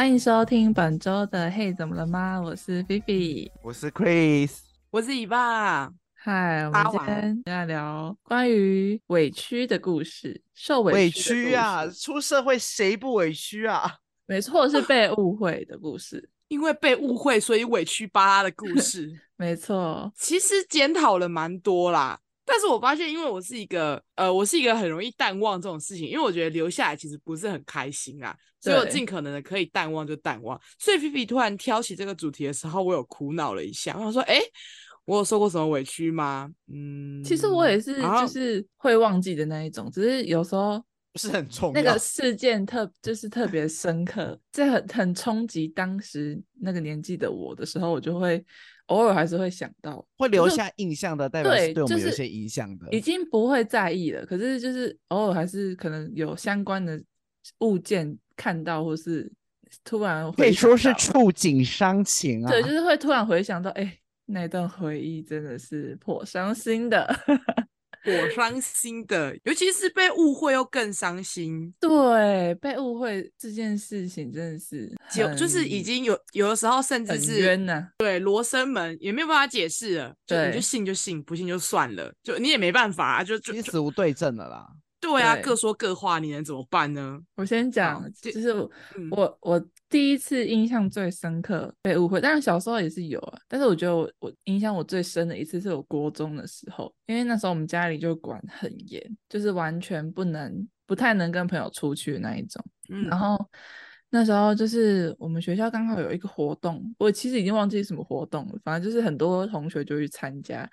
欢迎收听本周的嘿，怎么了吗？我是菲菲，我是 Chris，我是伊爸。嗨，我们今天要聊关于委屈的故事，受委屈，委屈啊！出社会谁不委屈啊？没错，是被误会的故事，因为被误会，所以委屈巴拉的故事。没错，其实检讨了蛮多啦，但是我发现，因为我是一个呃，我是一个很容易淡忘这种事情，因为我觉得留下来其实不是很开心啊，所以我尽可能的可以淡忘就淡忘。所以菲菲突然挑起这个主题的时候，我有苦恼了一下，我想说，哎。我有受过什么委屈吗？嗯，其实我也是，就是会忘记的那一种，啊、只是有时候不是很重要。那个事件特就是特别深刻，这很很冲击当时那个年纪的我的时候，我就会偶尔还是会想到，会留下印象的，代表是对我们有些影响的。已经不会在意了，可是就是偶尔还是可能有相关的物件看到，或是突然可以说是触景伤情啊。对，就是会突然回想到，哎、欸。那段回忆真的是颇伤心的，颇伤心的，尤其是被误会又更伤心。对，被误会这件事情真的是就就是已经有有的时候甚至是冤呐、啊。对，罗生门也没有办法解释了，就你就信就信，不信就算了，就你也没办法啊，就就你死无对证了啦。对啊，各说各话，你能怎么办呢？我先讲，就是我、嗯、我我第一次印象最深刻被误会，当然小时候也是有啊，但是我觉得我我印象我最深的一次是我国中的时候，因为那时候我们家里就管很严，就是完全不能不太能跟朋友出去那一种。嗯、然后那时候就是我们学校刚好有一个活动，我其实已经忘记什么活动了，反正就是很多同学就去参加。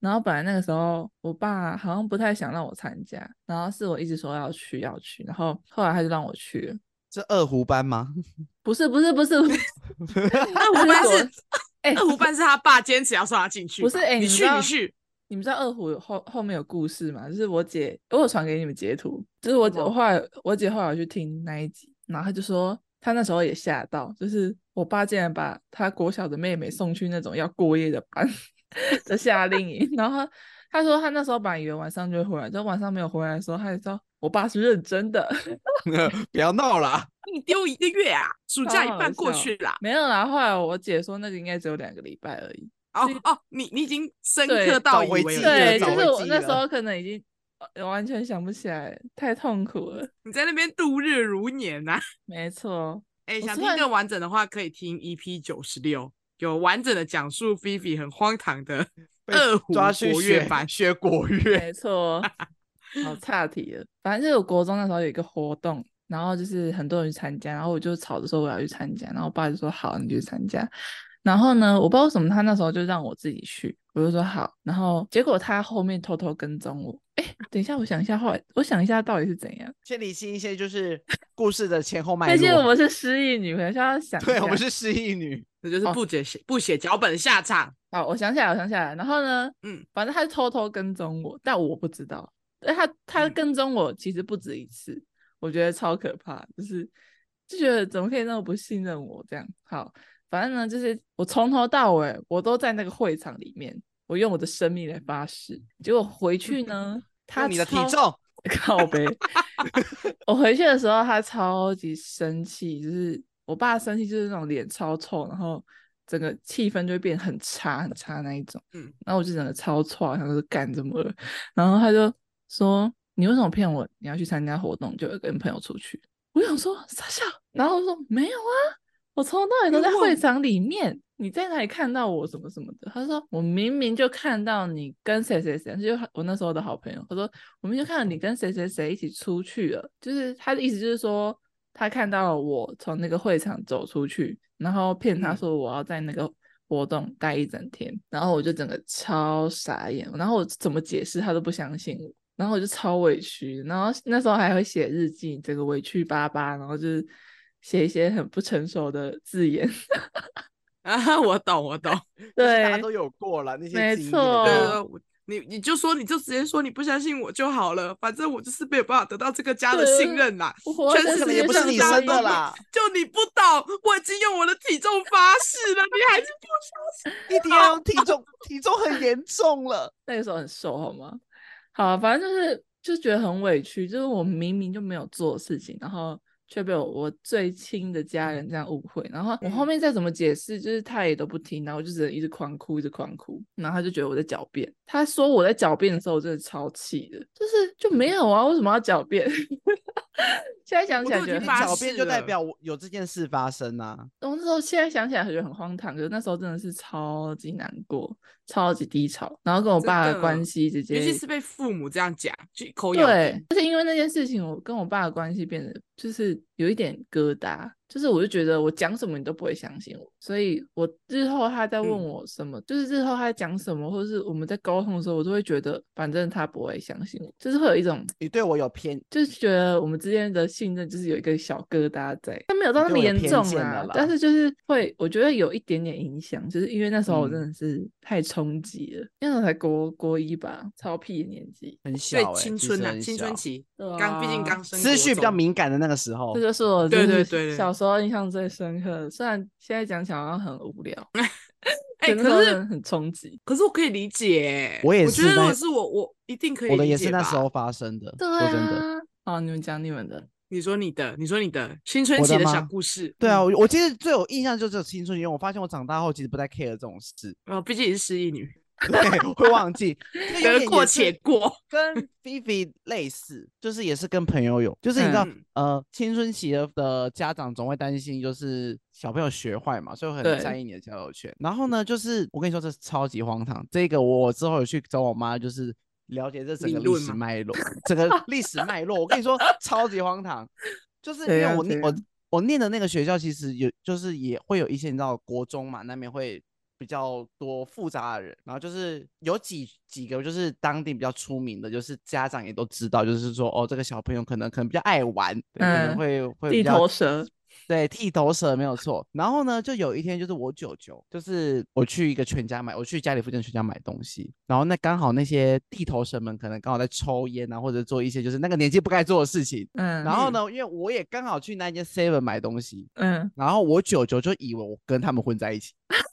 然后本来那个时候，我爸好像不太想让我参加，然后是我一直说要去要去，然后后来他就让我去了。是二胡班吗？不是不是不是，二胡班是，哎、欸，二胡班是他爸坚持要送他进去。不是，哎、欸，你去你去，你们知道二胡后后面有故事吗？就是我姐，我有传给你们截图，就是我我后来我姐后来去听那一集，然后她就说她那时候也吓到，就是我爸竟然把他国小的妹妹送去那种要过夜的班。的夏令营，然后他说他那时候本来以为晚上就会回来，就晚上没有回来的时候，他就说我爸是认真的，不要闹了，你丢一个月啊，暑假一半过去啦，没有啦。后来我姐说那个应该只有两个礼拜而已。哦哦，你你已经深刻到以为对，对，就是我那时候可能已经完全想不起来，太痛苦了。你在那边度日如年呐、啊，没错。哎，想听更完整的话，可以听 EP 九十六。有完整的讲述菲菲很荒唐的二胡国乐版学国乐，没错，好岔题了。反正就我国中那时候有一个活动，然后就是很多人去参加，然后我就吵着说我要去参加，然后我爸就说好，你就去参加。然后呢，我不知道为什么他那时候就让我自己去，我就说好。然后结果他后面偷偷跟踪我。哎，等一下，我想一下，后来我想一下到底是怎样。先理清一些就是故事的前后脉络。毕竟我们是失忆女，我需要想。对，我们是失忆女。这就是不写不写脚本的下场。好，我想起来，我想起来。然后呢，嗯，反正他是偷偷跟踪我，但我不知道。哎，他他跟踪我其实不止一次，嗯、我觉得超可怕，就是就觉得怎么可以那么不信任我这样。好，反正呢，就是我从头到尾我都在那个会场里面，我用我的生命来发誓。结果回去呢，嗯、他你的体重 靠背。我回去的时候，他超级生气，就是。我爸生气就是那种脸超臭，然后整个气氛就会变很差很差那一种。嗯，然后我就整个超臭，他说干怎么了？然后他就说：“你为什么骗我？你要去参加活动，就跟朋友出去？”我想说傻笑，然后我说：“没有啊，我从头到尾都在会场里面，你在哪里看到我什么什么的？”他说：“我明明就看到你跟谁谁谁，就我那时候的好朋友。”他说：“我明明就看到你跟谁谁谁一起出去了。”就是他的意思就是说。他看到了我从那个会场走出去，然后骗他说我要在那个活动待一整天，嗯、然后我就整个超傻眼，然后我怎么解释他都不相信我，然后我就超委屈，然后那时候还会写日记，这个委屈巴巴，然后就是写一些很不成熟的字眼。啊，我懂，我懂，对，大家都有过了那些，没错。你你就说，你就直接说你不相信我就好了，反正我就是没有办法得到这个家的信任啦。全世界也不是你生的啦，就你不懂，我已经用我的体重发誓了，你还是不相信？一定要用体重，体重很严重了。那个时候很瘦，好吗？好，反正就是就觉得很委屈，就是我明明就没有做事情，然后却被我我最亲的家人这样误会。然后我后面再怎么解释，就是他也都不听，然后我就只能一直狂哭，一直狂哭。然后他就觉得我在狡辩。他说我在狡辩的时候，我真的超气的，就是就没有啊，为什么要狡辩？现在想起来觉得你狡辩就代表我有这件事发生啊。我那时候现在想起来觉得很荒唐，可是那时候真的是超级难过，超级低潮，然后跟我爸的关系直接，尤其是被父母这样讲，就口咬。对，就是因为那件事情，我跟我爸的关系变得就是有一点疙瘩。就是我就觉得我讲什么你都不会相信我，所以我日后他在问我什么，嗯、就是日后他在讲什么，或者是我们在沟通的时候，我都会觉得反正他不会相信我，就是会有一种你对我有偏，就是觉得我们之间的信任就是有一个小疙瘩在，他没有到那么严重啊，但是就是会我觉得有一点点影响，就是因为那时候我真的是太冲击了，嗯、那时候才国国一吧，超屁的年纪，很小、欸，青春啊，青春期，刚毕竟刚生，思绪比较敏感的那个时候，这就是我对对对小。时候印象最深刻，虽然现在讲起来好像很无聊，哎、欸，可是很冲击。可是我可以理解，我也是，我觉得是我，我一定可以理解。我的也是那时候发生的，对啊。真的，好，你们讲你们的，你说你的，你说你的青春期的小故事。对啊，我我其实最有印象就是青春期，因为我发现我长大后其实不太 care 这种事。哦，毕竟你是失忆女。对，会忘记，得过且过，跟菲菲类似，就是也是跟朋友有，就是你知道，嗯、呃，青春期的的家长总会担心，就是小朋友学坏嘛，所以很在意你的交友圈。然后呢，就是我跟你说，这是超级荒唐。这个我之后有去找我妈，就是了解这整个历史脉络，整个历史脉络。我跟你说，超级荒唐，就是因为我念我我念的那个学校，其实有就是也会有一些你知道，国中嘛，那边会。比较多复杂的人，然后就是有几几个就是当地比较出名的，就是家长也都知道，就是说哦，这个小朋友可能可能比较爱玩，嗯、可能会会地头蛇，对，剃头蛇没有错。然后呢，就有一天就是我舅舅，就是我去一个全家买，我去家里附近的全家买东西，然后那刚好那些地头蛇们可能刚好在抽烟啊，或者做一些就是那个年纪不该做的事情。嗯，然后呢，因为我也刚好去那间 Seven 买东西，嗯，然后我舅舅就以为我跟他们混在一起。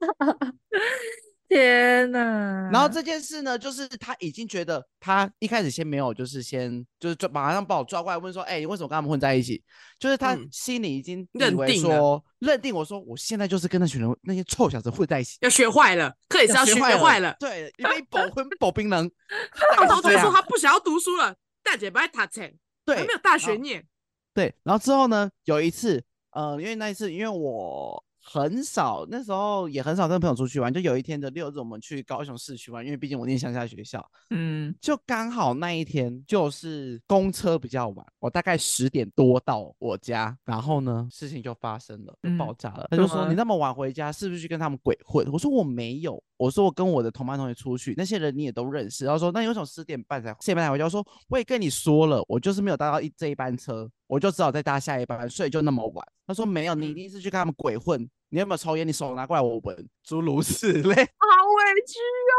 天哪！然后这件事呢，就是他已经觉得他一开始先没有，就是先就是抓马上把我抓过来问说，哎、欸，你为什么跟他们混在一起？就是他心里已经认定说，认定我说我现在就是跟那群人那些臭小子混在一起，要学坏了，课也是要学坏了，对，因为保婚保冰冷。到头来说他不想要读书了，大姐不爱他钱，对，还没有大学念。对，然后之后呢，有一次，呃，因为那一次，因为我。很少，那时候也很少跟朋友出去玩。就有一天的六日，我们去高雄市区玩，因为毕竟我念乡下学校，嗯，就刚好那一天就是公车比较晚，我大概十点多到我家，然后呢，事情就发生了，就爆炸了。嗯、他就说：“你那么晚回家，是不是去跟他们鬼混？”我说：“我没有。”我说：“我跟我的同班同学出去，那些人你也都认识。”然后说：“那你为什么十点半才十点半才回家？”我说：“我也跟你说了，我就是没有搭到一这一班车，我就只好再搭下一班，所以就那么晚。”他说：“没有，你一定是去跟他们鬼混。”你有没有抽烟？你手拿过来，我闻。诸如此类，好委屈哦。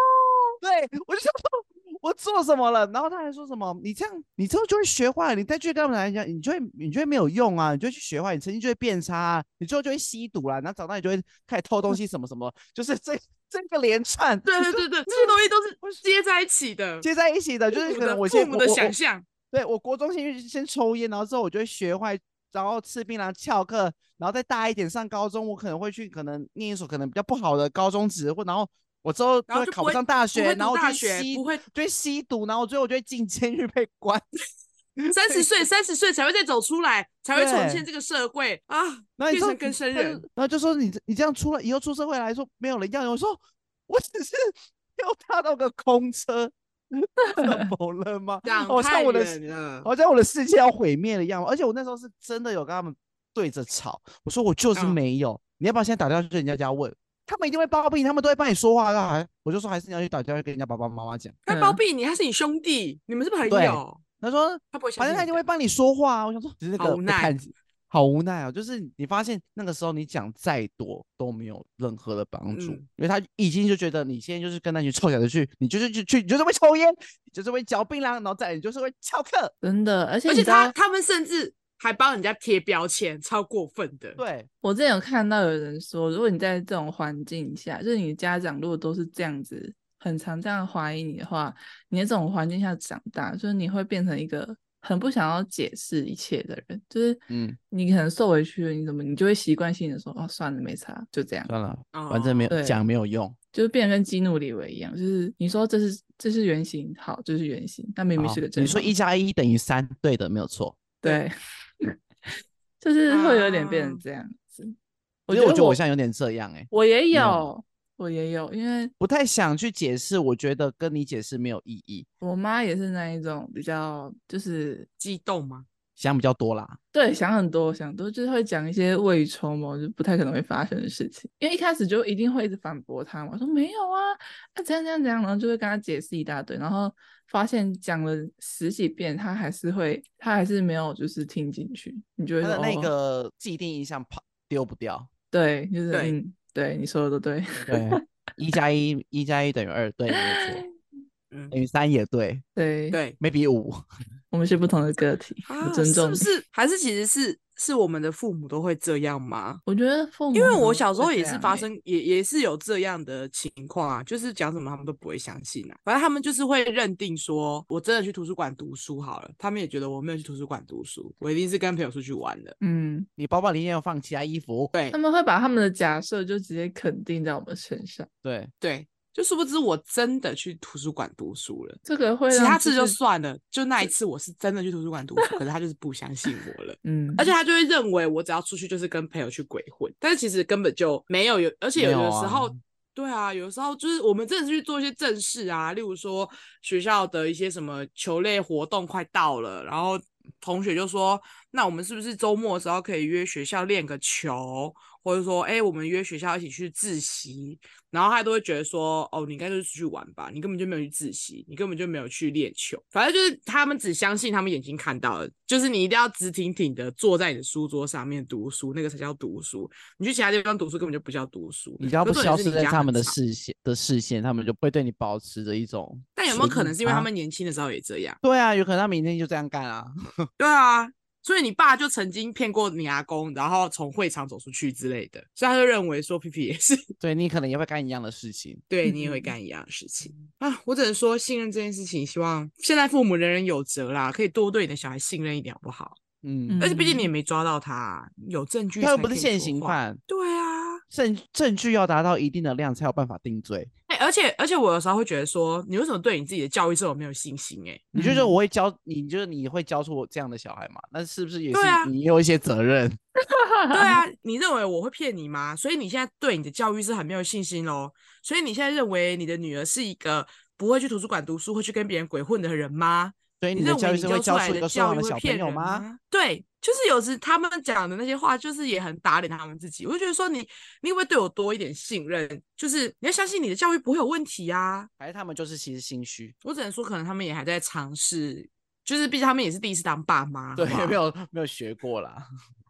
对，我就想说，我做什么了？然后他还说什么？你这样，你之后就会学坏。你再去跟他们来讲，你就会，你就会没有用啊！你就会去学坏，你成绩就会变差啊，你最后就会吸毒了。然后长大你就会开始偷东西，什么什么，就是这这个连串。对对对对，这些东西都是接在一起的，接在一起的，就是可能我父母的想象。对，我国中先先抽烟，然后之后我就会学坏。然后吃槟榔翘课，然后再大一点上高中，我可能会去可能念一所可能比较不好的高中职，或然后我之后就会考不上大学，然后就吸不会就会吸毒，然后最后我就会进监狱被关。三十岁三十岁才会再走出来，才会重现这个社会啊，变成更生人。然后就说你你这样出来以后出社会来说没有人要你，我说我只是 要踏到个空车。怎 么了吗？好像我的好像我的世界要毁灭了一样。而且我那时候是真的有跟他们对着吵。我说我就是没有。嗯、你要不要现在打电话去人家家问？他们一定会包庇你，他们都会帮你说话的。还我就说还是你要去打电话跟人家爸爸妈妈讲。他包庇你，他是你兄弟，你们是朋友。他说他不会，反正他一定会帮你说话。我想说，只是那个看好无奈啊！就是你发现那个时候你讲再多都没有任何的帮助，嗯、因为他已经就觉得你现在就是跟那群臭小子去，你就是去去，你就是会抽烟，你就是会嚼槟榔，然后再你就是会翘课，真的。而且而且他他们甚至还帮人家贴标签，超过分的。对，我之前有看到有人说，如果你在这种环境下，就是你的家长如果都是这样子，很常这样怀疑你的话，你在这种环境下长大，就是你会变成一个很不想要解释一切的人，就是嗯，你可能受委屈了，你怎么你就会习惯性的说哦，算了，没差，就这样，算了，反正没有讲没有用，就是变得跟激怒李维一样，就是你说这是这是原型，好，这是原型，但明明是个真。你说一加一等于三，对的，没有错，对，就是会有点变成这样子。我觉得我觉得我现在有点这样哎、欸，我也有。我也有，因为不太想去解释，我觉得跟你解释没有意义。我妈也是那一种比较就是激动嘛？想比较多啦，对，想很多，想多就是会讲一些未雨绸缪，就不太可能会发生的事情。因为一开始就一定会一直反驳他嘛，我说没有啊，啊怎样怎样怎样，然后就会跟他解释一大堆，然后发现讲了十几遍，他还是会，他还是没有就是听进去。你觉得那个既定印象跑丢不掉？对，就是嗯。对，你说的都对，对，一加一，一加一等于二，对，没错，嗯，等于三也对，对。对，maybe 五，我们是不同的个体，啊、尊重是不是？还是其实是？是我们的父母都会这样吗？我觉得父母，因为我小时候也是发生，也也是有这样的情况啊，就是讲什么他们都不会相信啊。反正他们就是会认定说，我真的去图书馆读书好了，他们也觉得我没有去图书馆读书，我一定是跟朋友出去玩的。嗯，你包包里面有放其他衣服，对，他们会把他们的假设就直接肯定在我们身上。对对。就殊不知我真的去图书馆读书了，这个会其他次就算了，就那一次我是真的去图书馆读书，可是他就是不相信我了，嗯，而且他就会认为我只要出去就是跟朋友去鬼混，但是其实根本就没有有，而且有的时候，啊对啊，有的时候就是我们真的是去做一些正事啊，例如说学校的一些什么球类活动快到了，然后同学就说，那我们是不是周末的时候可以约学校练个球？或者说，哎、欸，我们约学校一起去自习，然后他都会觉得说，哦，你应该就是出去玩吧，你根本就没有去自习，你根本就没有去练球，反正就是他们只相信他们眼睛看到的，就是你一定要直挺挺的坐在你的书桌上面读书，那个才叫读书。你去其他地方读书根本就不叫读书，你只要不消失在他们的视线的视线，他们就不会对你保持着一种。但有没有可能是因为他们年轻的时候也这样？对啊，有可能他明天就这样干啊。对啊。所以你爸就曾经骗过你阿公，然后从会场走出去之类的，所以他就认为说皮皮也是，对你可能也会干一样的事情，对你也会 干一样的事情啊！我只能说信任这件事情，希望现在父母人人有责啦，可以多对你的小孩信任一点，好不好？嗯，而且毕竟你也没抓到他，有证据，他又不是现行犯，对啊，证证据要达到一定的量才有办法定罪。而且而且，我有时候会觉得说，你为什么对你自己的教育这么没有信心？哎，你觉得我会教你，就是你会教出我这样的小孩吗？那是不是也是你有一些责任？对啊，你认为我会骗你吗？所以你现在对你的教育是很没有信心喽？所以你现在认为你的女儿是一个不会去图书馆读书、会去跟别人鬼混的人吗？所以你的教育是会教出一个说谎的小朋友吗？对，就是有时他们讲的那些话，就是也很打脸他们自己。我就觉得说你，你会不会对我多一点信任？就是你要相信你的教育不会有问题啊。还是他们就是其实心虚？我只能说，可能他们也还在尝试，就是毕竟他们也是第一次当爸妈，对，没有没有学过啦。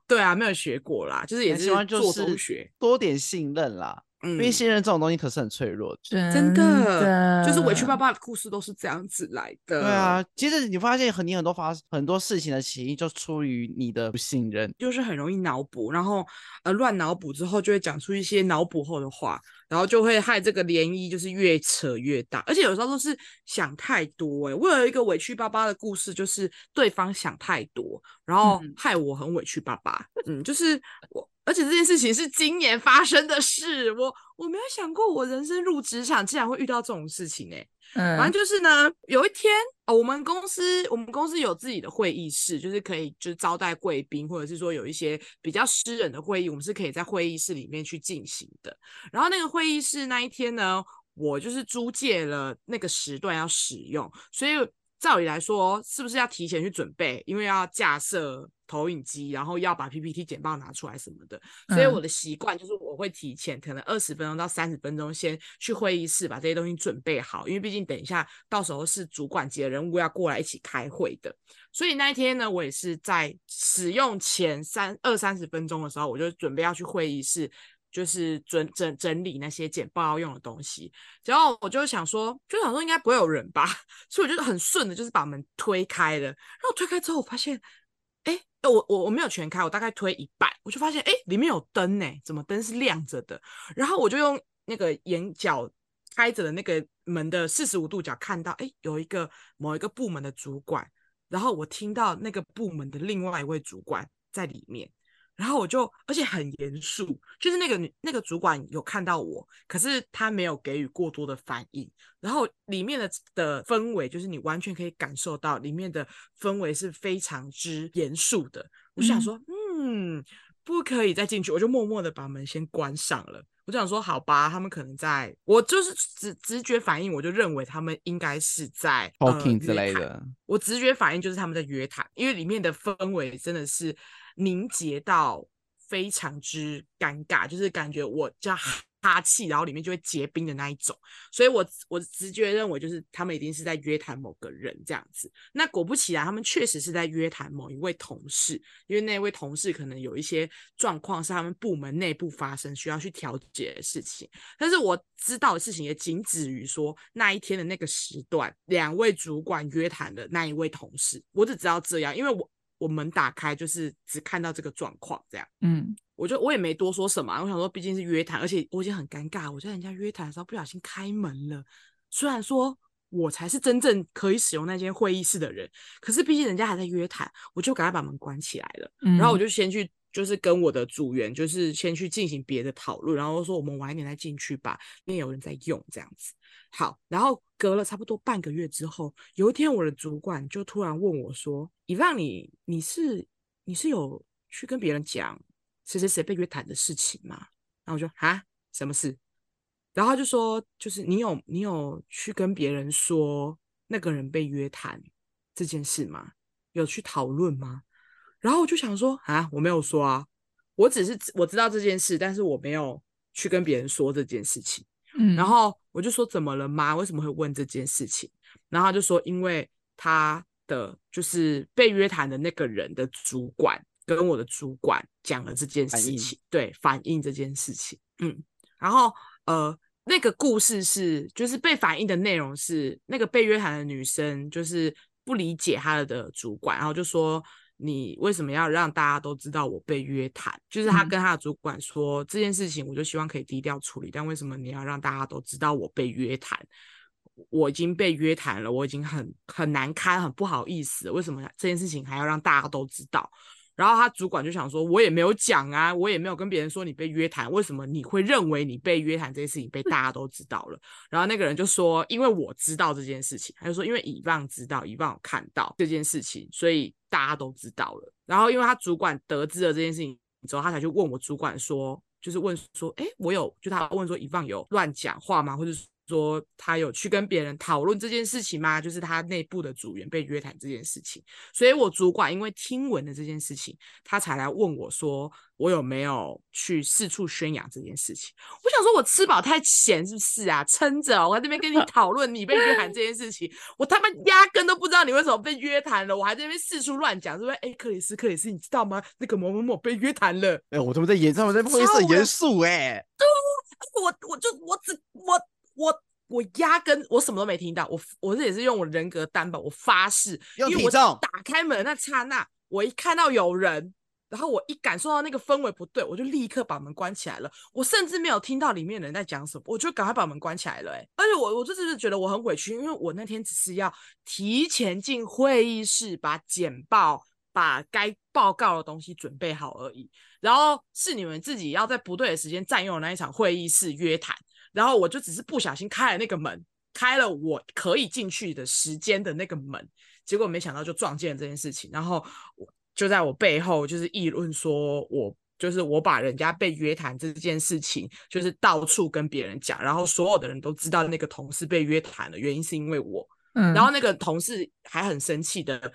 对啊，没有学过啦，就是也是做中学，多点信任啦。嗯，因为信任这种东西可是很脆弱的，真的，就是委屈巴巴的故事都是这样子来的。对啊，其实你发现很你很多发很多事情的起因就出于你的不信任，就是很容易脑补，然后呃乱脑补之后就会讲出一些脑补后的话，然后就会害这个涟漪就是越扯越大，而且有时候都是想太多。哎，我有一个委屈巴巴的故事，就是对方想太多，然后害我很委屈巴巴。嗯，嗯，就是我。而且这件事情是今年发生的事，我我没有想过我人生入职场竟然会遇到这种事情哎、欸。嗯，反正就是呢，有一天哦，我们公司我们公司有自己的会议室，就是可以就是招待贵宾，或者是说有一些比较私人的会议，我们是可以在会议室里面去进行的。然后那个会议室那一天呢，我就是租借了那个时段要使用，所以。照理来说，是不是要提前去准备？因为要架设投影机，然后要把 PPT 简报拿出来什么的。所以我的习惯就是，我会提前可能二十分钟到三十分钟，先去会议室把这些东西准备好。因为毕竟等一下到时候是主管级的人物要过来一起开会的。所以那一天呢，我也是在使用前三二三十分钟的时候，我就准备要去会议室。就是整整整理那些简报要用的东西，然后我就想说，就想说应该不会有人吧，所以我就很顺的，就是把门推开了。然后推开之后，我发现，哎，我我我没有全开，我大概推一半，我就发现，哎，里面有灯呢，怎么灯是亮着的？然后我就用那个眼角开着的那个门的四十五度角看到，哎，有一个某一个部门的主管然后我听到那个部门的另外一位主管在里面。然后我就，而且很严肃，就是那个女那个主管有看到我，可是他没有给予过多的反应。然后里面的的氛围，就是你完全可以感受到里面的氛围是非常之严肃的。我就想说，嗯，嗯，不可以再进去，我就默默的把门先关上了。我就想说，好吧，他们可能在，我就是直直觉反应，我就认为他们应该是在 talking 之类的。我直觉反应就是他们在约谈，因为里面的氛围真的是。凝结到非常之尴尬，就是感觉我叫哈气，然后里面就会结冰的那一种。所以我我直觉认为就是他们一定是在约谈某个人这样子。那果不其然，他们确实是在约谈某一位同事，因为那位同事可能有一些状况是他们部门内部发生需要去调解的事情。但是我知道的事情也仅止于说那一天的那个时段，两位主管约谈的那一位同事，我只知道这样，因为我。我门打开，就是只看到这个状况，这样，嗯，我就我也没多说什么，我想说毕竟是约谈，而且我已经很尴尬，我在人家约谈的时候不小心开门了，虽然说我才是真正可以使用那间会议室的人，可是毕竟人家还在约谈，我就赶快把门关起来了，嗯，然后我。就先去。就是跟我的组员，就是先去进行别的讨论，然后说我们晚一点再进去吧，因为有人在用这样子。好，然后隔了差不多半个月之后，有一天我的主管就突然问我说：“以让你你是你是有去跟别人讲谁谁谁被约谈的事情吗？”然后我就啊，什么事？然后他就说：“就是你有你有去跟别人说那个人被约谈这件事吗？有去讨论吗？”然后我就想说啊，我没有说啊，我只是我知道这件事，但是我没有去跟别人说这件事情。嗯，然后我就说怎么了吗？为什么会问这件事情？然后他就说，因为他的就是被约谈的那个人的主管跟我的主管讲了这件事情，反对，反映这件事情。嗯，然后呃，那个故事是就是被反映的内容是那个被约谈的女生就是不理解她的主管，然后就说。你为什么要让大家都知道我被约谈？就是他跟他的主管说、嗯、这件事情，我就希望可以低调处理。但为什么你要让大家都知道我被约谈？我已经被约谈了，我已经很很难堪，很不好意思。为什么这件事情还要让大家都知道？然后他主管就想说，我也没有讲啊，我也没有跟别人说你被约谈，为什么你会认为你被约谈这件事情被大家都知道了？然后那个人就说，因为我知道这件事情，他就说，因为以望知道，以望有看到这件事情，所以大家都知道了。然后因为他主管得知了这件事情之后，他才去问我主管说，就是问说，哎，我有就他问说，以望有乱讲话吗？或者？说他有去跟别人讨论这件事情吗？就是他内部的组员被约谈这件事情，所以我主管因为听闻了这件事情，他才来问我说，我有没有去四处宣扬这件事情？我想说，我吃饱太闲是不是啊？撑着，我在这边跟你 讨论你被约谈这件事情，我他妈压根都不知道你为什么被约谈了，我还在那边四处乱讲，是不是？哎，克里斯，克里斯，你知道吗？那个某某某被约谈了。哎，我他妈在演，他们在会议室很严肃哎。对，我我就我只我。我我压根我什么都没听到，我我这也是用我人格担保，我发誓，因为我打开门那刹那，我一看到有人，然后我一感受到那个氛围不对，我就立刻把门关起来了。我甚至没有听到里面的人在讲什么，我就赶快把门关起来了。哎，而且我我就是觉得我很委屈，因为我那天只是要提前进会议室，把简报、把该报告的东西准备好而已，然后是你们自己要在不对的时间占用那一场会议室约谈。然后我就只是不小心开了那个门，开了我可以进去的时间的那个门，结果没想到就撞见了这件事情。然后我就在我背后就是议论说，我就是我把人家被约谈这件事情，就是到处跟别人讲，然后所有的人都知道那个同事被约谈了，原因是因为我。嗯，然后那个同事还很生气的，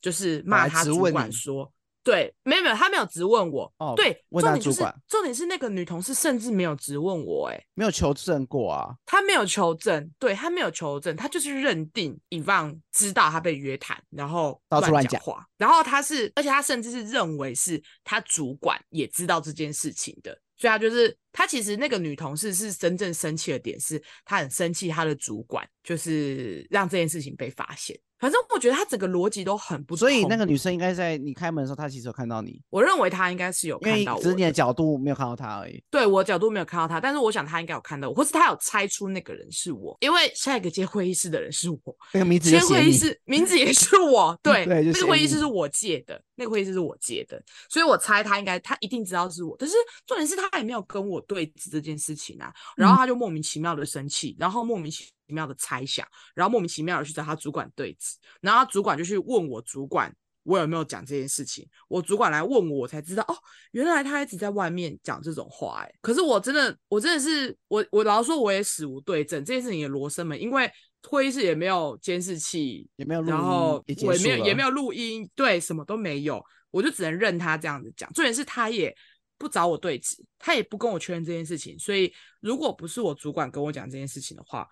就是骂他主管说。对，没有没有，他没有质问我。哦，对，问他主管，重点是那个女同事甚至没有质问我，哎，没有求证过啊。他没有求证，对，他没有求证，他就是认定以望知道他被约谈，然后到处乱讲话，然后他是，而且他甚至是认为是他主管也知道这件事情的，所以他就是他其实那个女同事是真正生气的点是，她很生气，她的主管就是让这件事情被发现。反正我觉得他整个逻辑都很不，所以那个女生应该在你开门的时候，她其实有看到你。我认为她应该是有看到我，只是你的角度没有看到她而已。对，我的角度没有看到她，但是我想她应该有看到我，或是她有猜出那个人是我，因为下一个接会议室的人是我，那个名字接会议室名字也是我，对，对，那个会议室是我借的，那个会议室是我接的，所以我猜他应该他一定知道是我，但是重点是他也没有跟我对峙这件事情啊，然后他就莫名其妙的生气，然后莫名其。妙的猜想，然后莫名其妙的去找他主管对峙，然后他主管就去问我主管，我有没有讲这件事情？我主管来问我，我才知道哦，原来他一直在外面讲这种话，哎，可是我真的，我真的是，我我老实说，我也死无对证，这件事情也罗生门，因为会议室也没有监视器，也没有录音，然后我也没有也没有录音，对，什么都没有，我就只能任他这样子讲。重点是他也不找我对质，他也不跟我确认这件事情，所以如果不是我主管跟我讲这件事情的话。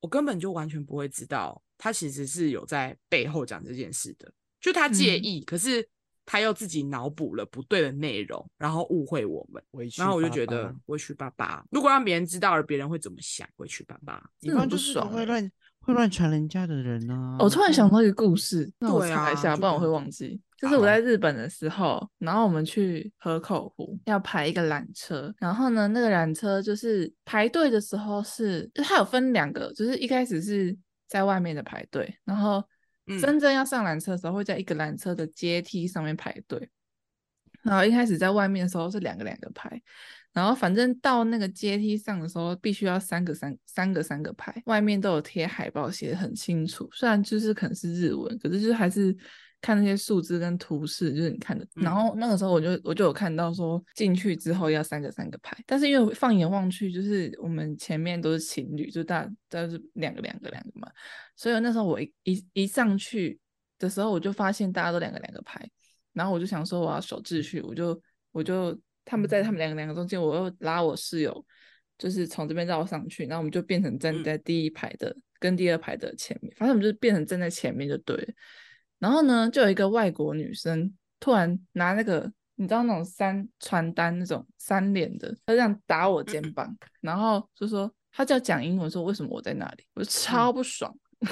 我根本就完全不会知道，他其实是有在背后讲这件事的。就他介意，嗯、可是他又自己脑补了不对的内容，然后误会我们。然后我就觉得委屈巴巴。如果让别人知道了，别人会怎么想？委屈巴巴，你们不爽，会乱会乱传人家的人呢、啊？我突然想到一个故事，那我查一下，不然我会忘记。就是我在日本的时候，然后我们去河口湖要排一个缆车，然后呢，那个缆车就是排队的时候是，它有分两个，就是一开始是在外面的排队，然后真正要上缆车的时候会在一个缆车的阶梯上面排队，然后一开始在外面的时候是两个两个排。然后反正到那个阶梯上的时候，必须要三个三三个三个排，外面都有贴海报，写的很清楚。虽然就是可能是日文，可是就是还是看那些数字跟图示，就是你看的。嗯、然后那个时候我就我就有看到说进去之后要三个三个排，但是因为放眼望去，就是我们前面都是情侣，就大都是两个两个两个嘛，所以那时候我一一一上去的时候，我就发现大家都两个两个排，然后我就想说我要守秩序，我就我就。他们在他们两个两个中间，我又拉我室友，就是从这边绕上去，然后我们就变成站在第一排的、嗯、跟第二排的前面，反正我们就变成站在前面就对了。然后呢，就有一个外国女生突然拿那个你知道那种三传单那种三连的，她这样打我肩膀，嗯、然后就说她就要讲英文说为什么我在那里，我就超不爽，嗯、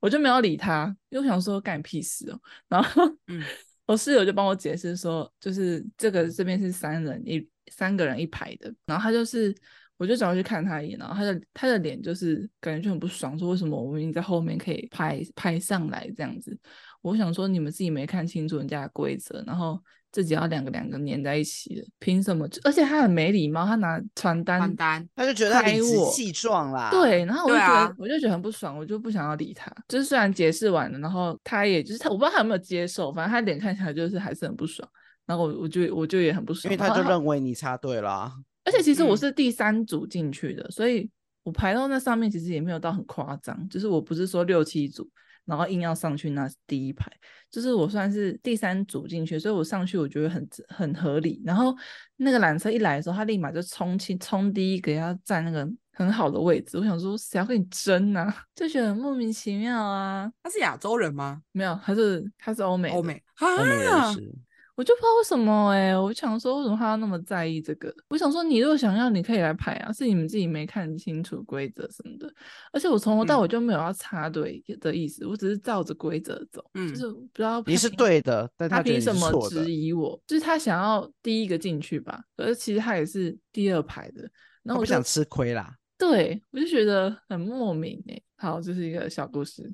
我就没有理她，因为我想说干屁事哦，然后嗯。我室友就帮我解释说，就是这个这边是三人一三个人一排的，然后他就是，我就转过去看他一眼，然后他的他的脸就是感觉就很不爽，说为什么我明明在后面可以拍拍上来这样子？我想说你们自己没看清楚人家的规则，然后。自己要两个两个粘在一起的，凭什么？而且他很没礼貌，他拿传单，传单，他就觉得他理直气壮啦。对，然后我就觉得，啊、我就觉得很不爽，我就不想要理他。就是虽然解释完了，然后他也就是他，我不知道他有没有接受，反正他脸看起来就是还是很不爽。然后我我就我就也很不爽，因为他就认为你插队啦。而且其实我是第三组进去的，嗯、所以我排到那上面其实也没有到很夸张，就是我不是说六七组。然后硬要上去那是第一排，就是我算是第三组进去，所以我上去我觉得很很合理。然后那个缆车一来的时候，他立马就冲去冲第一个要占那个很好的位置。我想说谁要跟你争啊？就觉得很莫名其妙啊。他是亚洲人吗？没有，他是他是欧美欧美欧美人士。我就不知道为什么哎、欸，我想说为什么他要那么在意这个？我想说你如果想要，你可以来排啊，是你们自己没看清楚规则什么的。而且我从头到尾就没有要插队的意思，嗯、我只是照着规则走，嗯、就是不知道你是对的，但他，凭什么质疑我？就是他想要第一个进去吧，可是其实他也是第二排的，然后我不想吃亏啦。对，我就觉得很莫名哎、欸。好，这是一个小故事。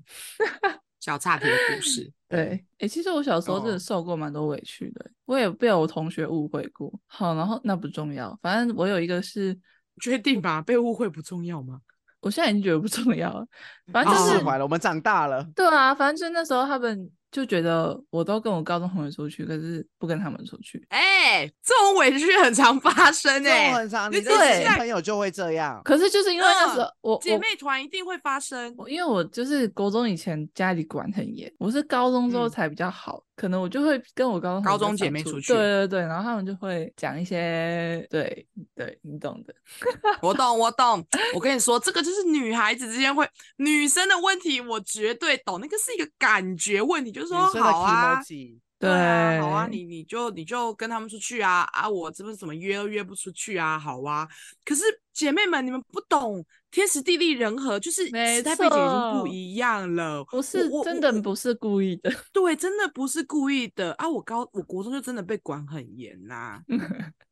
小差评的故事，对，哎、欸，其实我小时候真的受过蛮多委屈的，哦、我也被我同学误会过。好，然后那不重要，反正我有一个是确定吧，被误会不重要吗？我现在已经觉得不重要了，反正就是释怀了，我们长大了。对啊，反正就那时候他们。就觉得我都跟我高中同学出去，可是不跟他们出去。哎、欸，这种委屈很常发生哎、欸，很常。你这些朋友就会这样。可是就是因为那时候、嗯、我姐妹团一定会发生。因为我就是高中以前家里管很严，我是高中之后才比较好。嗯可能我就会跟我高中高中姐妹出去，对对对，然后他们就会讲一些，对对，你懂的。我懂我懂，我跟你说，这个就是女孩子之间会女生的问题，我绝对懂。那个是一个感觉问题，就是说好啊，对啊，好啊，你你就你就跟他们出去啊啊，我这不是怎么约都约不出去啊，好啊。可是姐妹们，你们不懂天时地利人和，就是时代背景已经不一样了。不是真的不是故意的，对，真的不是故意的啊！我高我国中就真的被管很严呐、啊，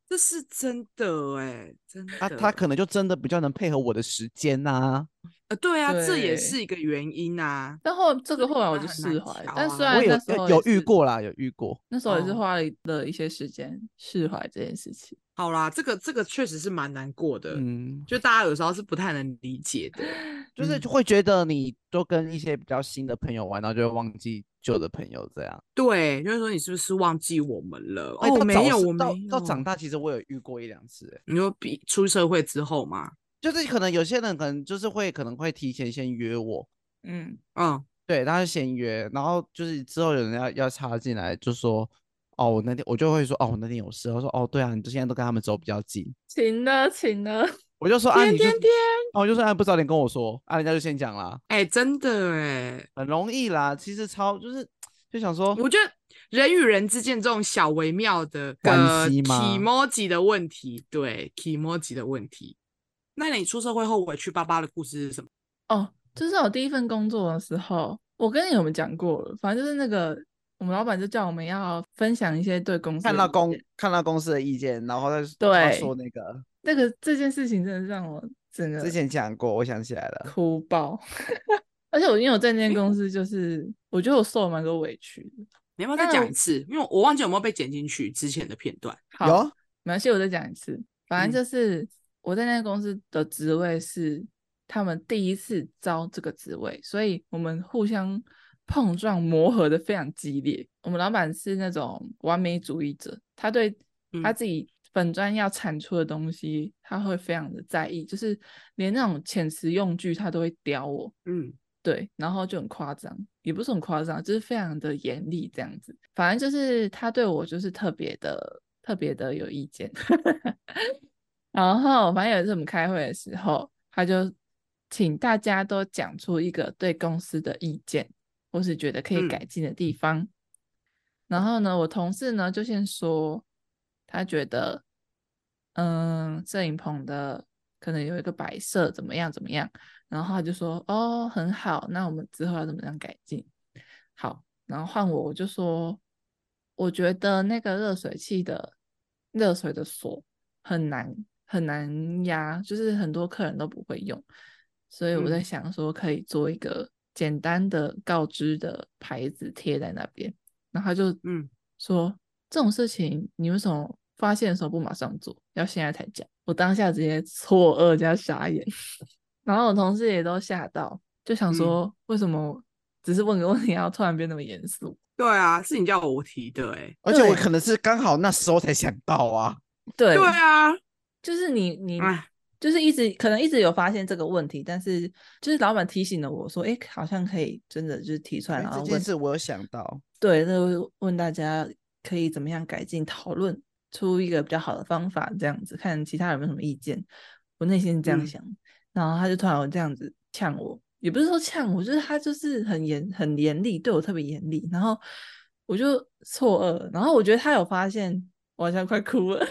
这是真的哎、欸，真的。他他可能就真的比较能配合我的时间呐、啊。呃，对啊，对这也是一个原因啊。但后这个后来我就释怀，啊、但虽然我有有遇过啦，有遇过，那时候也是花了一些时间释怀这件事情。好啦，这个这个确实是蛮难过的，嗯，就大家有时候是不太能理解的，就是会觉得你都跟一些比较新的朋友玩，然后就会忘记旧的朋友这样。对，就是说你是不是忘记我们了？哦，没有，我没有。到长大其实我有遇过一两次，你说比出社会之后吗？就是可能有些人可能就是会可能会提前先约我，嗯。嗯，对，他就先约，然后就是之后有人要要插进来，就说哦，我那天我就会说哦，我那天有事，我说哦，对啊，你现在都跟他们走比较近，请了请了，我就说啊，天天天，哦，我就说啊，不早点跟我说啊，人家就先讲了，哎，真的哎，很容易啦，其实超就是就想说，我觉得人与人之间这种小微妙的关系嘛，kimoji 的问题，对，kimoji 的问题。那你出社会后委屈巴巴的故事是什么？哦，就是我第一份工作的时候，我跟你有没有讲过了？反正就是那个我们老板就叫我们要分享一些对公司看到公看到公司的意见，然后再对说那个那个这件事情真的让我整个之前讲过，我想起来了，哭爆。而且我因为我在那间公司，就是我觉得我受了蛮多委屈的。你要不要再讲一次？因为我忘记有没有被剪进去之前的片段。好，有没关系，我再讲一次。反正就是。嗯我在那个公司的职位是他们第一次招这个职位，所以我们互相碰撞磨合的非常激烈。我们老板是那种完美主义者，他对他自己本专要产出的东西，他会非常的在意，就是连那种遣词用句他都会刁我。嗯，对，然后就很夸张，也不是很夸张，就是非常的严厉这样子。反正就是他对我就是特别的特别的有意见。然后，反正有一次我们开会的时候，他就请大家都讲出一个对公司的意见，或是觉得可以改进的地方。嗯、然后呢，我同事呢就先说，他觉得，嗯，摄影棚的可能有一个摆设怎么样怎么样。然后他就说，哦，很好，那我们之后要怎么样改进？好，然后换我，我就说，我觉得那个热水器的热水的锁很难。很难压，就是很多客人都不会用，所以我在想说可以做一个简单的告知的牌子贴在那边。然后他就嗯说，这种事情你为什么发现的时候不马上做，要现在才讲？我当下直接错愕加傻眼，然后我同事也都吓到，就想说为什么只是问个问题，要突然变那么严肃？对啊，是你叫我提的哎、欸，而且我可能是刚好那时候才想到啊。对对啊。就是你，你就是一直可能一直有发现这个问题，但是就是老板提醒了我说，哎，好像可以真的就是提出来，然后问，这件事我有想到，对，就问大家可以怎么样改进，讨论出一个比较好的方法，这样子看其他人有没有什么意见。我内心是这样想，嗯、然后他就突然这样子呛我，也不是说呛我，就是他就是很严很严厉，对我特别严厉，然后我就错愕，然后我觉得他有发现，我好像快哭了。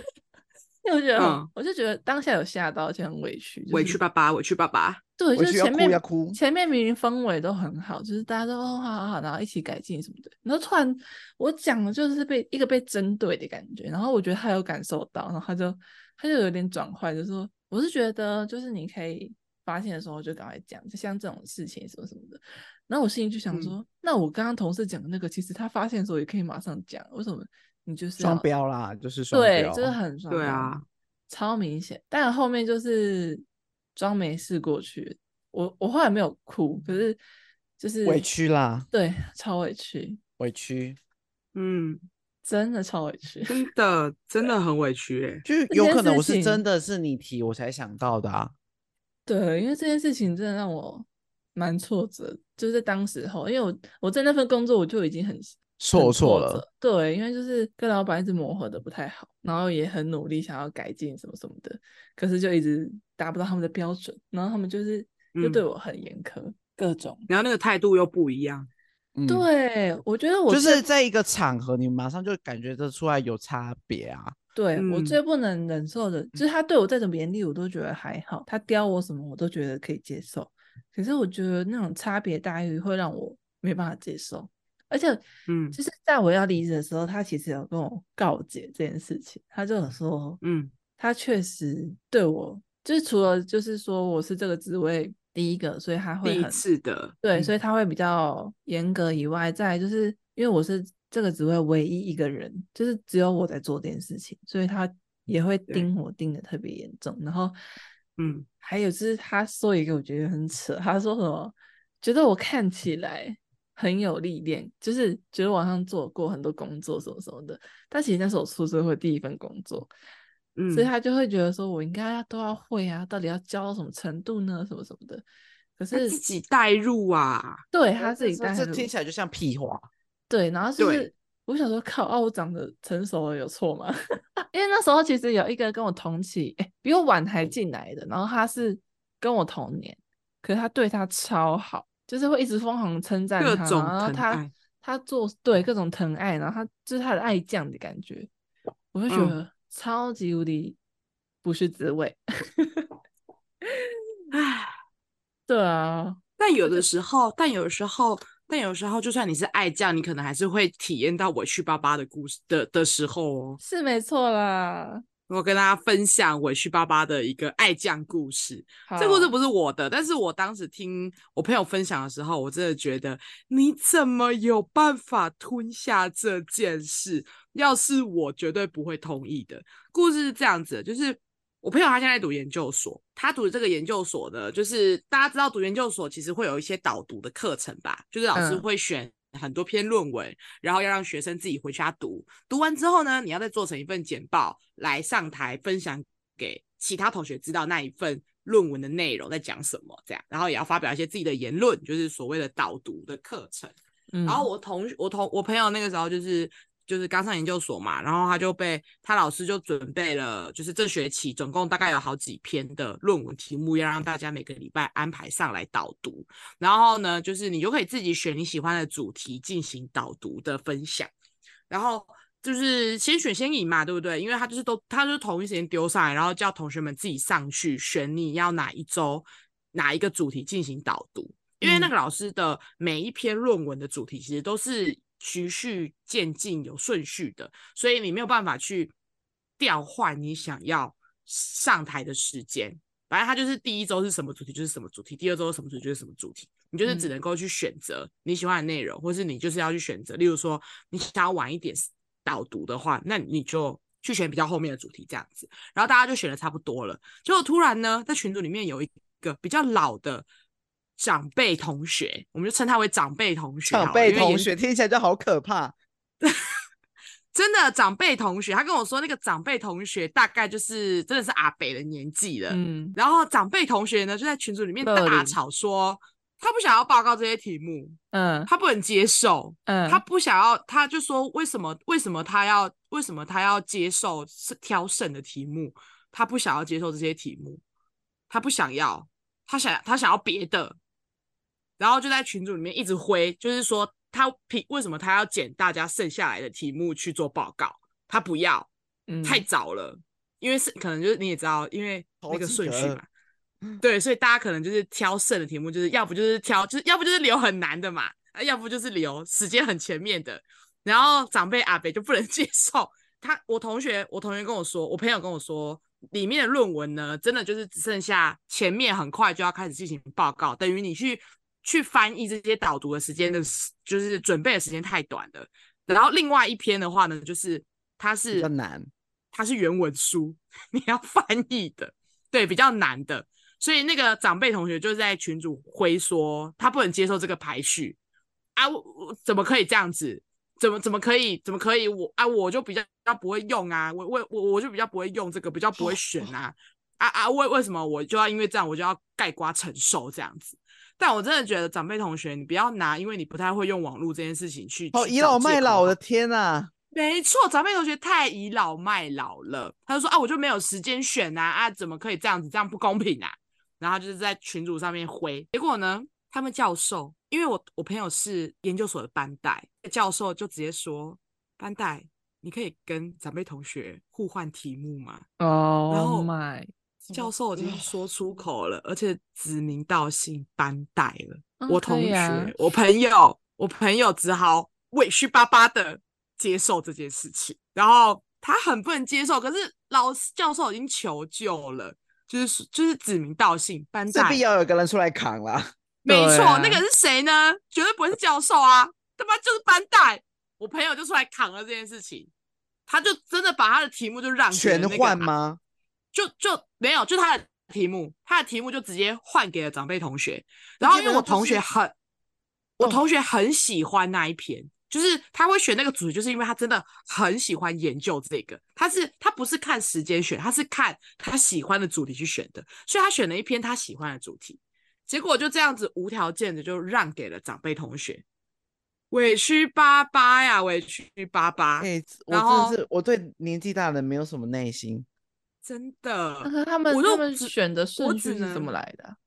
我觉得，嗯、我就觉得当下有吓到，而且很委屈，委屈爸爸，委屈爸爸。对，就是前面前面明明氛围都很好，就是大家都哦好好好，然后一起改进什么的。然后突然我讲的就是被一个被针对的感觉，然后我觉得他有感受到，然后他就他就有点转换，就说我是觉得就是你可以发现的时候就赶快讲，就像这种事情什么什么的。然后我心里就想说，嗯、那我刚刚同事讲的那个，其实他发现的时候也可以马上讲，为什么？你就是双标啦，就是双标，对，就是很双标，对啊，超明显。但后面就是装没事过去。我我后来没有哭，可是就是委屈啦，对，超委屈，委屈，嗯，真的超委屈，真的真的很委屈哎，就有可能我是真的是你提我才想到的啊。对，因为这件事情真的让我蛮挫折，就是在当时候，因为我我在那份工作我就已经很。错错了，对，因为就是跟老板一直磨合的不太好，然后也很努力想要改进什么什么的，可是就一直达不到他们的标准，然后他们就是又对我很严苛，嗯、各种，然后那个态度又不一样，对，我觉得我就是在一个场合，你马上就感觉得出来有差别啊。对、嗯、我最不能忍受的，就是他对我再怎么严厉，我都觉得还好。他刁我什么，我都觉得可以接受。可是我觉得那种差别待遇会让我没办法接受。而且，嗯，就是在我要离职的时候，他其实有跟我告解这件事情。他就有说，嗯，他确实对我，就是除了就是说我是这个职位第一个，所以他会很第一次的，对，所以他会比较严格以外，再来就是因为我是。这个职位唯一一个人，就是只有我在做这件事情，所以他也会盯我盯的特别严重。然后，嗯，还有就是他说一个我觉得很扯，他说什么觉得我看起来很有历练，就是觉得网上做过很多工作什么什么的。但其实那是我出社会第一份工作，嗯，所以他就会觉得说我应该都要会啊，到底要教到什么程度呢？什么什么的。可是自己带入啊，对他自己带入，这听起来就像屁话。对，然后就是我想说，靠，啊，我长得成熟了有错吗？因为那时候其实有一个跟我同期，哎，比我晚还进来的，然后他是跟我同年，可是他对他超好，就是会一直疯狂称赞他，然后他他做对各种疼爱，然后他就是他的爱将的感觉，我就觉得超级无敌不是滋味。唉，对啊，但有的时候，但有的时候。但有时候，就算你是爱将，你可能还是会体验到委屈巴巴的故事的的时候哦。是没错啦。我跟大家分享委屈巴巴的一个爱将故事。这故事不是我的，但是我当时听我朋友分享的时候，我真的觉得你怎么有办法吞下这件事？要是我，绝对不会同意的。故事是这样子的，就是。我朋友他现在读研究所，他读的这个研究所的，就是大家知道读研究所其实会有一些导读的课程吧，就是老师会选很多篇论文，嗯、然后要让学生自己回家读，读完之后呢，你要再做成一份简报来上台分享给其他同学知道那一份论文的内容在讲什么，这样，然后也要发表一些自己的言论，就是所谓的导读的课程。嗯、然后我同我同我朋友那个时候就是。就是刚上研究所嘛，然后他就被他老师就准备了，就是这学期总共大概有好几篇的论文题目，要让大家每个礼拜安排上来导读。然后呢，就是你就可以自己选你喜欢的主题进行导读的分享。然后就是先选先赢嘛，对不对？因为他就是都他就是同一时间丢上来，然后叫同学们自己上去选你要哪一周哪一个主题进行导读。因为那个老师的每一篇论文的主题其实都是。循序渐进，有顺序的，所以你没有办法去调换你想要上台的时间。反正它就是第一周是什么主题就是什么主题，第二周是什么主题就是什么主题，你就是只能够去选择你喜欢的内容，嗯、或是你就是要去选择。例如说，你想要晚一点导读的话，那你就去选比较后面的主题这样子。然后大家就选的差不多了，结果突然呢，在群组里面有一个比较老的。长辈同学，我们就称他为长辈同学。长辈同学听起来就好可怕，真的。长辈同学，他跟我说，那个长辈同学大概就是真的是阿北的年纪了。嗯，然后长辈同学呢，就在群组里面大吵说，他不想要报告这些题目，嗯，他不能接受，嗯，他不想要，他就说为什么？为什么他要？为什么他要接受是挑剩的题目？他不想要接受这些题目，他不想要，他想他想要别的。然后就在群组里面一直挥，就是说他凭为什么他要捡大家剩下来的题目去做报告？他不要，嗯，太早了，因为是可能就是你也知道，因为那个顺序嘛，对，所以大家可能就是挑剩的题目，就是要不就是挑，就是要不就是留很难的嘛，啊，要不就是留时间很前面的。然后长辈阿北就不能 接受他，我同学我同学跟我说，我朋友跟我说，里面的论文呢，真的就是只剩下前面很快就要开始进行报告，等于你去。去翻译这些导读的时间的，就是准备的时间太短了。然后另外一篇的话呢，就是它是比较难，它是原文书，你要翻译的，对，比较难的。所以那个长辈同学就在群主挥说，他不能接受这个排序啊，我怎么可以这样子？怎么怎么可以？怎么可以？我啊，我就比较比较不会用啊，我我我我就比较不会用这个，比较不会选啊啊啊！为为什么我就要因为这样我就要盖瓜承受这样子？但我真的觉得长辈同学，你不要拿，因为你不太会用网络这件事情去哦，倚老卖老，我的天呐、啊！没错，长辈同学太倚老卖老了。他就说啊，我就没有时间选啊啊，怎么可以这样子？这样不公平啊！然后就是在群组上面回，结果呢，他们教授，因为我我朋友是研究所的班代，教授就直接说，班代，你可以跟长辈同学互换题目吗？哦，然后教授已经说出口了，而且指名道姓班代了。我同学，啊、我朋友，我朋友只好委屈巴巴的接受这件事情。然后他很不能接受，可是老师教授已经求救了，就是就是指名道姓班代，这必要有个人出来扛了。没错，啊、那个是谁呢？绝对不会是教授啊，他妈就是班代。我朋友就出来扛了这件事情，他就真的把他的题目就让全换吗？就就没有，就他的题目，他的题目就直接换给了长辈同学。然后因为我同学很，我同学很喜欢那一篇，就是他会选那个主题，就是因为他真的很喜欢研究这个。他是他不是看时间选，他是看他喜欢的主题去选的，所以他选了一篇他喜欢的主题。结果就这样子无条件的就让给了长辈同学，委屈巴巴呀，委屈巴巴。哎、欸，我真的是我对年纪大的人没有什么耐心。真的，那他们他们选的顺序是怎么来的？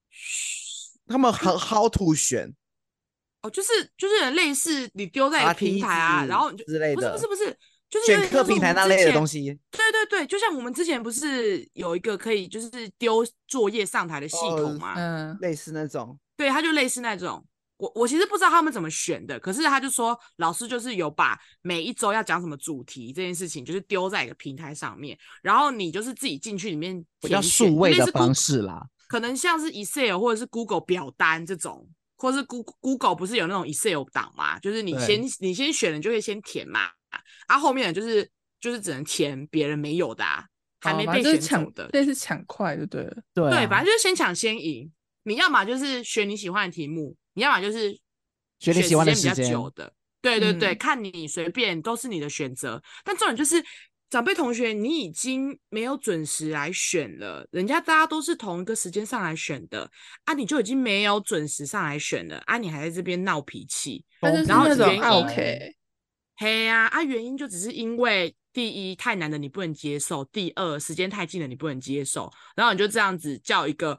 他们很 how to 选哦，就是就是类似你丢在平台啊，然后你就之类的，不是不是不是，就是选课平台那类的东西。对对对，就像我们之前不是有一个可以就是丢作业上台的系统吗？嗯，类似那种。对，它就类似那种。我我其实不知道他们怎么选的，可是他就说老师就是有把每一周要讲什么主题这件事情，就是丢在一个平台上面，然后你就是自己进去里面比较数位的方式啦，可能像是 Excel 或者是 Google 表单这种，或是 Google Google 不是有那种 Excel 档嘛？就是你先你先选了，你就可以先填嘛，啊后面的就是就是只能填别人没有的啊，还没被选中的，这是抢快就对了，对对，反正就是先抢先赢，你要么就是选你喜欢的题目。你要么就是选时间比较久的，对对对，嗯、看你随便都是你的选择。但重点就是长辈同学，你已经没有准时来选了，人家大家都是同一个时间上来选的啊，你就已经没有准时上来选了啊，你还在这边闹脾气，然后原因 OK，嘿呀啊，原因就只是因为第一太难的你不能接受，第二时间太近了你不能接受，然后你就这样子叫一个。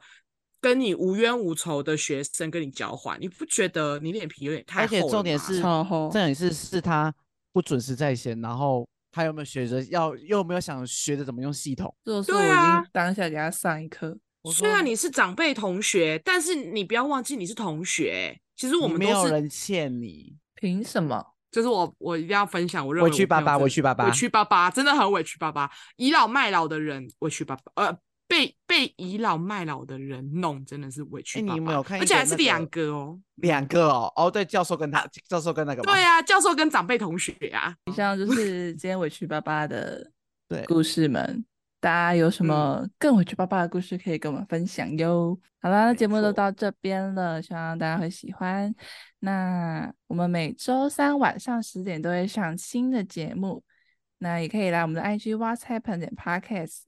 跟你无冤无仇的学生跟你交换，你不觉得你脸皮有点太厚了吗？而且重点是，重点是是他不准时在线，然后他有没有学着要，又有没有想学着怎么用系统？就是我已经当下给他上一课。虽然你是长辈同学，但是你不要忘记你是同学。其实我们没有人欠你，凭什么？就是我，我一定要分享。我认为委屈巴巴，委屈巴巴，委屈巴巴，真的很委屈巴巴，倚老卖老的人委屈巴巴，呃。被被倚老卖老的人弄，真的是委屈爸爸。欸、你有没有看、那个？而且还是两个哦，两个哦。哦，对，教授跟他，教授跟那个。对啊，教授跟长辈同学啊。以上就是今天委屈巴巴的 故事们。大家有什么更委屈巴巴的故事可以跟我们分享哟？好啦，那节目都到这边了，希望大家会喜欢。那我们每周三晚上十点都会上新的节目，那也可以来我们的 IG What's Happen 点 Podcast。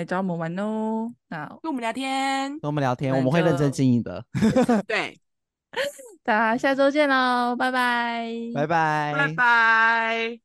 来找我们玩哦，那跟我们聊天，跟我们聊天，我们会认真经营的。对，大家下周见喽，拜拜，拜拜，拜拜。